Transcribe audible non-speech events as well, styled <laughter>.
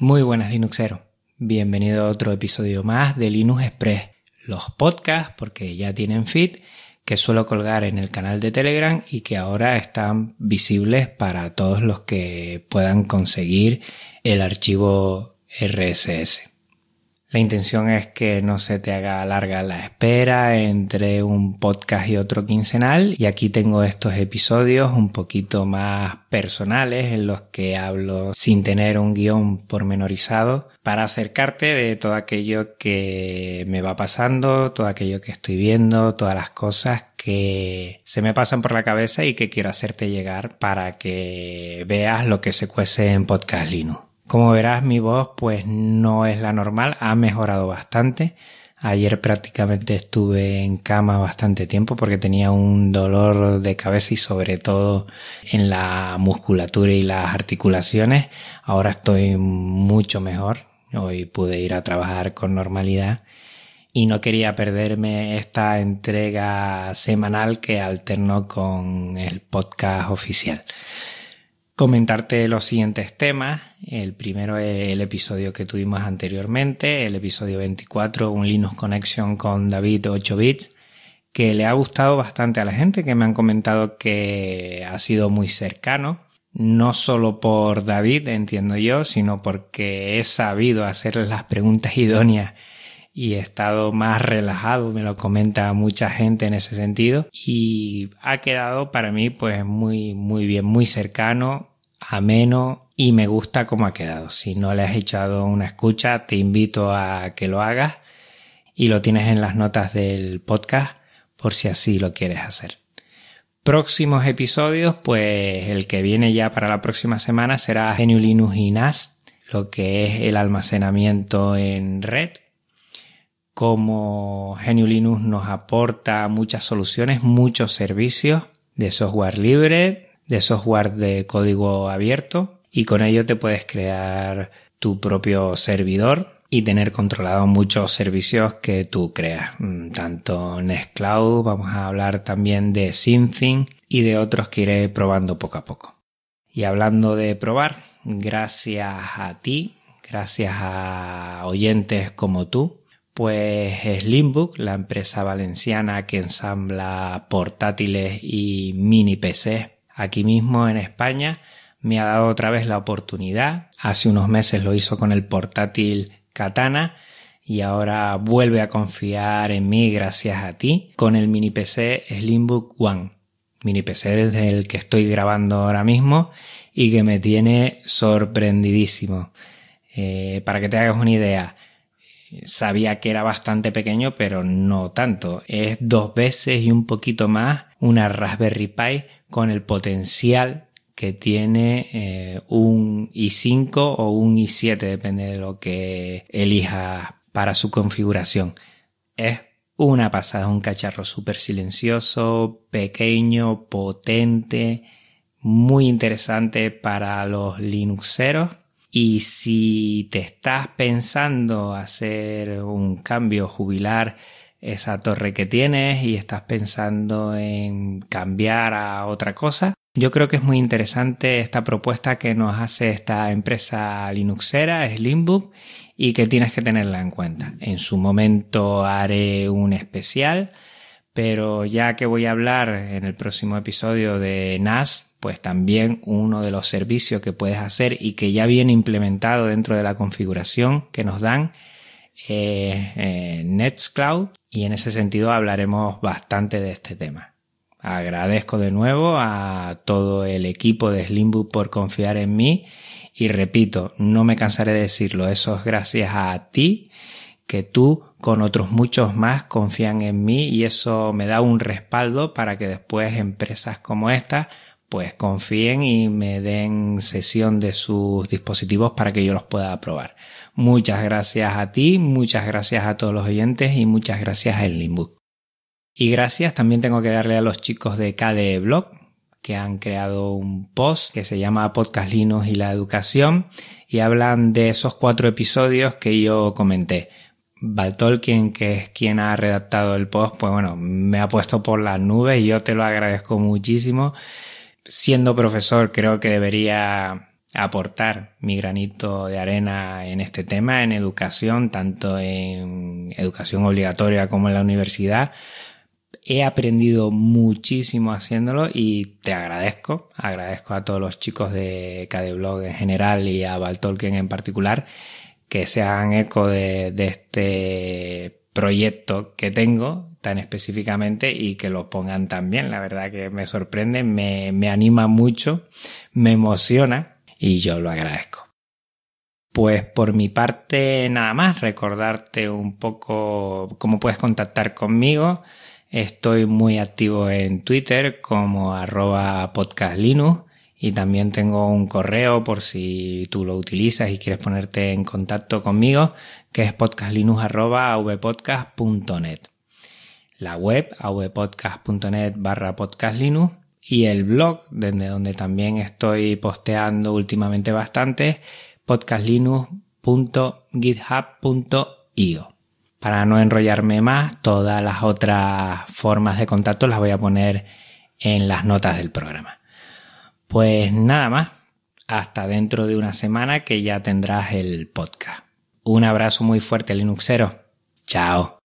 Muy buenas Linuxeros, bienvenido a otro episodio más de Linux Express, los podcasts porque ya tienen feed que suelo colgar en el canal de Telegram y que ahora están visibles para todos los que puedan conseguir el archivo RSS. La intención es que no se te haga larga la espera entre un podcast y otro quincenal y aquí tengo estos episodios un poquito más personales en los que hablo sin tener un guion pormenorizado para acercarte de todo aquello que me va pasando, todo aquello que estoy viendo, todas las cosas que se me pasan por la cabeza y que quiero hacerte llegar para que veas lo que se cuece en Podcast Linux. Como verás, mi voz pues no es la normal, ha mejorado bastante. Ayer prácticamente estuve en cama bastante tiempo porque tenía un dolor de cabeza y sobre todo en la musculatura y las articulaciones. Ahora estoy mucho mejor. Hoy pude ir a trabajar con normalidad y no quería perderme esta entrega semanal que alterno con el podcast oficial comentarte los siguientes temas. El primero es el episodio que tuvimos anteriormente, el episodio 24, un Linux Connection con David 8 bits, que le ha gustado bastante a la gente, que me han comentado que ha sido muy cercano. No solo por David, entiendo yo, sino porque he sabido hacerle las preguntas <laughs> idóneas y he estado más relajado, me lo comenta mucha gente en ese sentido y ha quedado para mí pues muy muy bien, muy cercano, ameno y me gusta cómo ha quedado. Si no le has echado una escucha, te invito a que lo hagas y lo tienes en las notas del podcast por si así lo quieres hacer. Próximos episodios, pues el que viene ya para la próxima semana será GNU Linux y NAS, lo que es el almacenamiento en red como GNU Linux nos aporta muchas soluciones, muchos servicios de software libre, de software de código abierto y con ello te puedes crear tu propio servidor y tener controlado muchos servicios que tú creas, mm, tanto Nextcloud, vamos a hablar también de Synthing y de otros que iré probando poco a poco. Y hablando de probar, gracias a ti, gracias a oyentes como tú, pues Slimbook, la empresa valenciana que ensambla portátiles y mini PC aquí mismo en España, me ha dado otra vez la oportunidad. Hace unos meses lo hizo con el portátil Katana y ahora vuelve a confiar en mí gracias a ti con el mini PC Slimbook One. Mini PC desde el que estoy grabando ahora mismo y que me tiene sorprendidísimo. Eh, para que te hagas una idea, sabía que era bastante pequeño, pero no tanto. Es dos veces y un poquito más una Raspberry Pi con el potencial que tiene eh, un i5 o un i7, depende de lo que elija para su configuración. Es una pasada, un cacharro súper silencioso, pequeño, potente, muy interesante para los Linuxeros y si te estás pensando hacer un cambio, jubilar esa torre que tienes y estás pensando en cambiar a otra cosa, yo creo que es muy interesante esta propuesta que nos hace esta empresa Linuxera, Slimbook, y que tienes que tenerla en cuenta. En su momento haré un especial, pero ya que voy a hablar en el próximo episodio de NAS, pues también uno de los servicios que puedes hacer y que ya viene implementado dentro de la configuración que nos dan es eh, y en ese sentido hablaremos bastante de este tema. Agradezco de nuevo a todo el equipo de Slimbook por confiar en mí y repito, no me cansaré de decirlo, eso es gracias a ti que tú con otros muchos más confían en mí y eso me da un respaldo para que después empresas como esta pues confíen y me den sesión de sus dispositivos para que yo los pueda probar. Muchas gracias a ti, muchas gracias a todos los oyentes y muchas gracias a Limbook. Y gracias también tengo que darle a los chicos de KDE Blog que han creado un post que se llama Podcast Linux y la educación y hablan de esos cuatro episodios que yo comenté. Baltolkien, que es quien ha redactado el post, pues bueno, me ha puesto por las nubes y yo te lo agradezco muchísimo siendo profesor creo que debería aportar mi granito de arena en este tema, en educación, tanto en educación obligatoria como en la universidad. He aprendido muchísimo haciéndolo y te agradezco, agradezco a todos los chicos de KDBlog en general y a Baltolkien en particular que se hagan eco de este proyecto que tengo específicamente y que lo pongan también. La verdad que me sorprende, me, me anima mucho, me emociona y yo lo agradezco. Pues por mi parte nada más, recordarte un poco cómo puedes contactar conmigo. Estoy muy activo en Twitter como arroba podcastlinux y también tengo un correo por si tú lo utilizas y quieres ponerte en contacto conmigo que es podcastlinux.avpodcast.net. La web avpodcast.net barra podcastlinux y el blog, desde donde también estoy posteando últimamente bastante, podcastlinux.github.io. Para no enrollarme más, todas las otras formas de contacto las voy a poner en las notas del programa. Pues nada más, hasta dentro de una semana que ya tendrás el podcast. Un abrazo muy fuerte, Linuxero. Chao.